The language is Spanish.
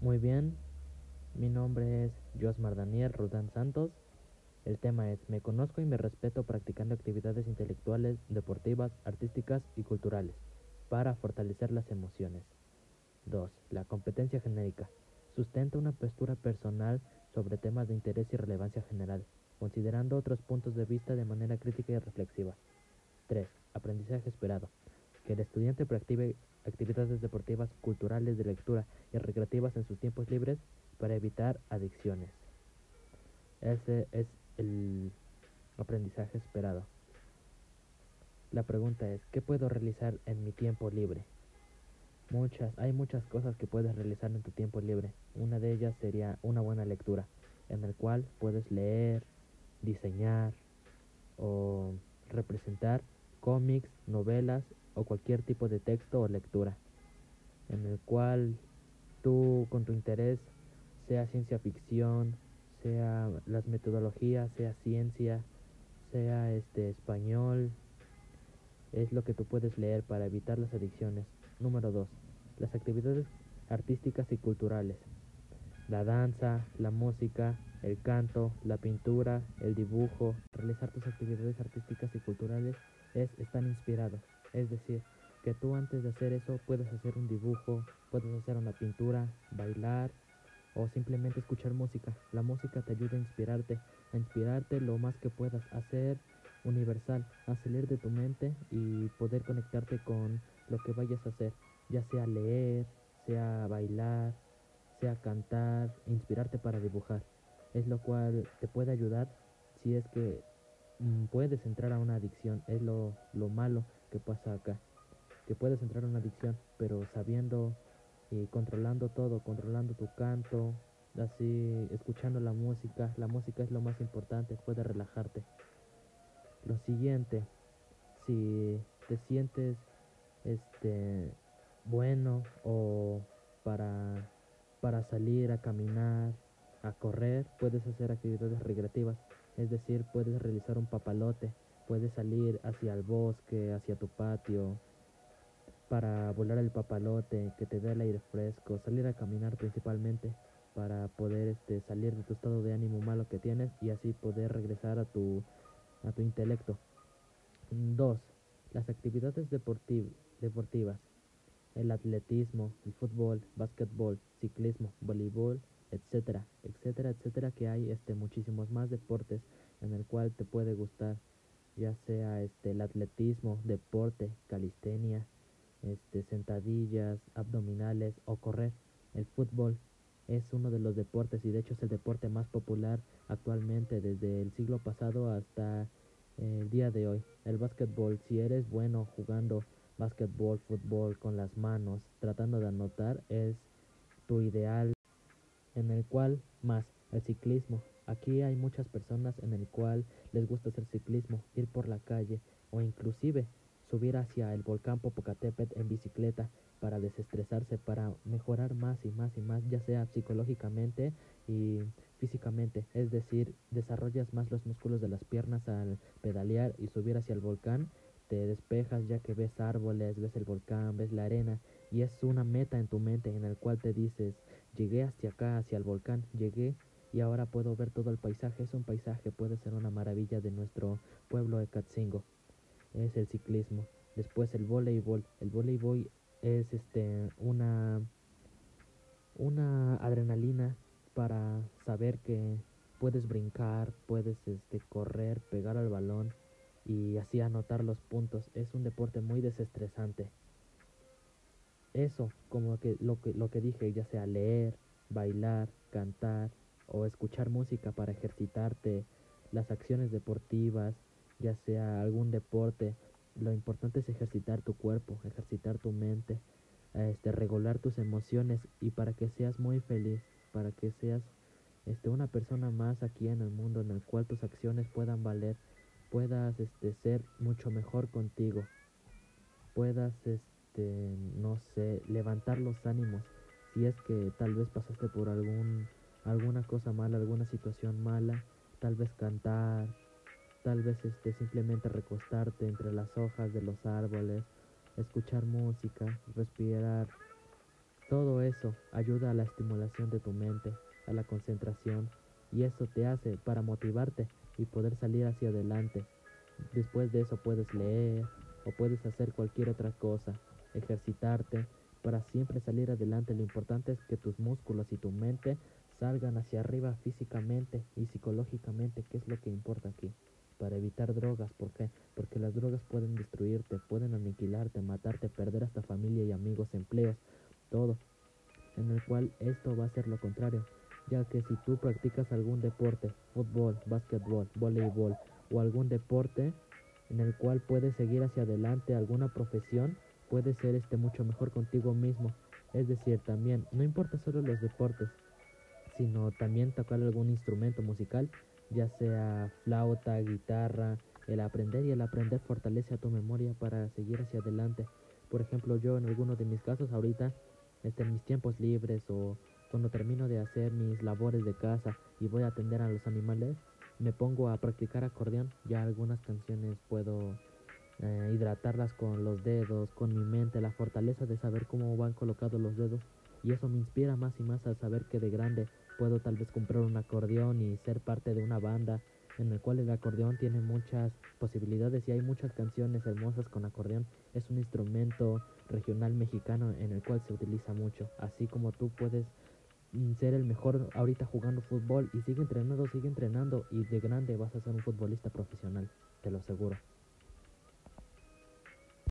Muy bien, mi nombre es Josmar Daniel Rudán Santos. El tema es Me conozco y me respeto practicando actividades intelectuales, deportivas, artísticas y culturales para fortalecer las emociones. 2. La competencia genérica. Sustenta una postura personal sobre temas de interés y relevancia general, considerando otros puntos de vista de manera crítica y reflexiva. 3. Aprendizaje esperado. Que el estudiante practique actividades deportivas, culturales, de lectura y recreativas en sus tiempos libres para evitar adicciones. Ese es el aprendizaje esperado. La pregunta es, ¿qué puedo realizar en mi tiempo libre? Muchas, hay muchas cosas que puedes realizar en tu tiempo libre. Una de ellas sería una buena lectura, en el cual puedes leer, diseñar o representar cómics, novelas o cualquier tipo de texto o lectura, en el cual tú con tu interés, sea ciencia ficción, sea las metodologías, sea ciencia, sea este español, es lo que tú puedes leer para evitar las adicciones. Número 2. Las actividades artísticas y culturales. La danza, la música, el canto, la pintura, el dibujo. Realizar tus actividades artísticas y culturales es estar inspirado. Es decir, que tú antes de hacer eso puedes hacer un dibujo, puedes hacer una pintura, bailar o simplemente escuchar música. La música te ayuda a inspirarte, a inspirarte lo más que puedas, hacer universal, a salir de tu mente y poder conectarte con lo que vayas a hacer, ya sea leer, sea bailar, sea cantar, inspirarte para dibujar. Es lo cual te puede ayudar si es que mm, puedes entrar a una adicción, es lo, lo malo que pasa acá. Que puedes entrar a una adicción, pero sabiendo y controlando todo, controlando tu canto, así escuchando la música. La música es lo más importante, puede relajarte. Lo siguiente, si te sientes este bueno o para, para salir a caminar, a correr, puedes hacer actividades recreativas, es decir, puedes realizar un papalote, puedes salir hacia el bosque, hacia tu patio, para volar el papalote, que te dé el aire fresco, salir a caminar principalmente para poder este, salir de tu estado de ánimo malo que tienes y así poder regresar a tu a tu intelecto. 2. Las actividades deportivas. El atletismo, el fútbol, básquetbol, ciclismo, voleibol, etcétera, etcétera, etcétera, que hay este muchísimos más deportes en el cual te puede gustar, ya sea este el atletismo, deporte, calistenia, este sentadillas, abdominales o correr. El fútbol es uno de los deportes y de hecho es el deporte más popular actualmente desde el siglo pasado hasta el día de hoy. El básquetbol, si eres bueno jugando básquetbol, fútbol con las manos, tratando de anotar, es tu ideal en el cual más el ciclismo. Aquí hay muchas personas en el cual les gusta hacer ciclismo, ir por la calle o inclusive subir hacia el volcán Popocatépetl en bicicleta para desestresarse, para mejorar más y más y más, ya sea psicológicamente y físicamente. Es decir, desarrollas más los músculos de las piernas al pedalear y subir hacia el volcán. Te despejas ya que ves árboles, ves el volcán, ves la arena y es una meta en tu mente en el cual te dices, llegué hacia acá, hacia el volcán, llegué y ahora puedo ver todo el paisaje. Es un paisaje, puede ser una maravilla de nuestro pueblo de Catzingo. Es el ciclismo. Después el voleibol. El voleibol es este una una adrenalina para saber que puedes brincar, puedes este correr, pegar al balón y así anotar los puntos. Es un deporte muy desestresante. Eso, como que lo que lo que dije, ya sea leer, bailar, cantar o escuchar música para ejercitarte, las acciones deportivas, ya sea algún deporte lo importante es ejercitar tu cuerpo, ejercitar tu mente, este, regular tus emociones y para que seas muy feliz, para que seas este, una persona más aquí en el mundo en el cual tus acciones puedan valer, puedas este, ser mucho mejor contigo, puedas, este, no sé, levantar los ánimos, si es que tal vez pasaste por algún, alguna cosa mala, alguna situación mala, tal vez cantar, tal vez este simplemente recostarte entre las hojas de los árboles, escuchar música, respirar Todo eso ayuda a la estimulación de tu mente, a la concentración, y eso te hace para motivarte y poder salir hacia adelante. Después de eso puedes leer o puedes hacer cualquier otra cosa, ejercitarte para siempre salir adelante. Lo importante es que tus músculos y tu mente salgan hacia arriba físicamente y psicológicamente, que es lo que importa aquí. Para evitar drogas, ¿por qué? Porque las drogas pueden destruirte, pueden aniquilarte, matarte, perder hasta familia y amigos, empleos, todo. En el cual esto va a ser lo contrario, ya que si tú practicas algún deporte, fútbol, básquetbol, voleibol o algún deporte en el cual puedes seguir hacia adelante alguna profesión, puedes ser este mucho mejor contigo mismo. Es decir, también no importa solo los deportes, sino también tocar algún instrumento musical, ya sea flauta, guitarra, el aprender y el aprender fortalece a tu memoria para seguir hacia adelante. Por ejemplo, yo en algunos de mis casos ahorita este, en mis tiempos libres o cuando termino de hacer mis labores de casa y voy a atender a los animales, me pongo a practicar acordeón. Ya algunas canciones puedo eh, hidratarlas con los dedos, con mi mente, la fortaleza de saber cómo van colocados los dedos. Y eso me inspira más y más a saber que de grande puedo tal vez comprar un acordeón y ser parte de una banda en el cual el acordeón tiene muchas posibilidades y hay muchas canciones hermosas con acordeón. Es un instrumento regional mexicano en el cual se utiliza mucho. Así como tú puedes mm, ser el mejor ahorita jugando fútbol y sigue entrenando, sigue entrenando y de grande vas a ser un futbolista profesional, te lo aseguro.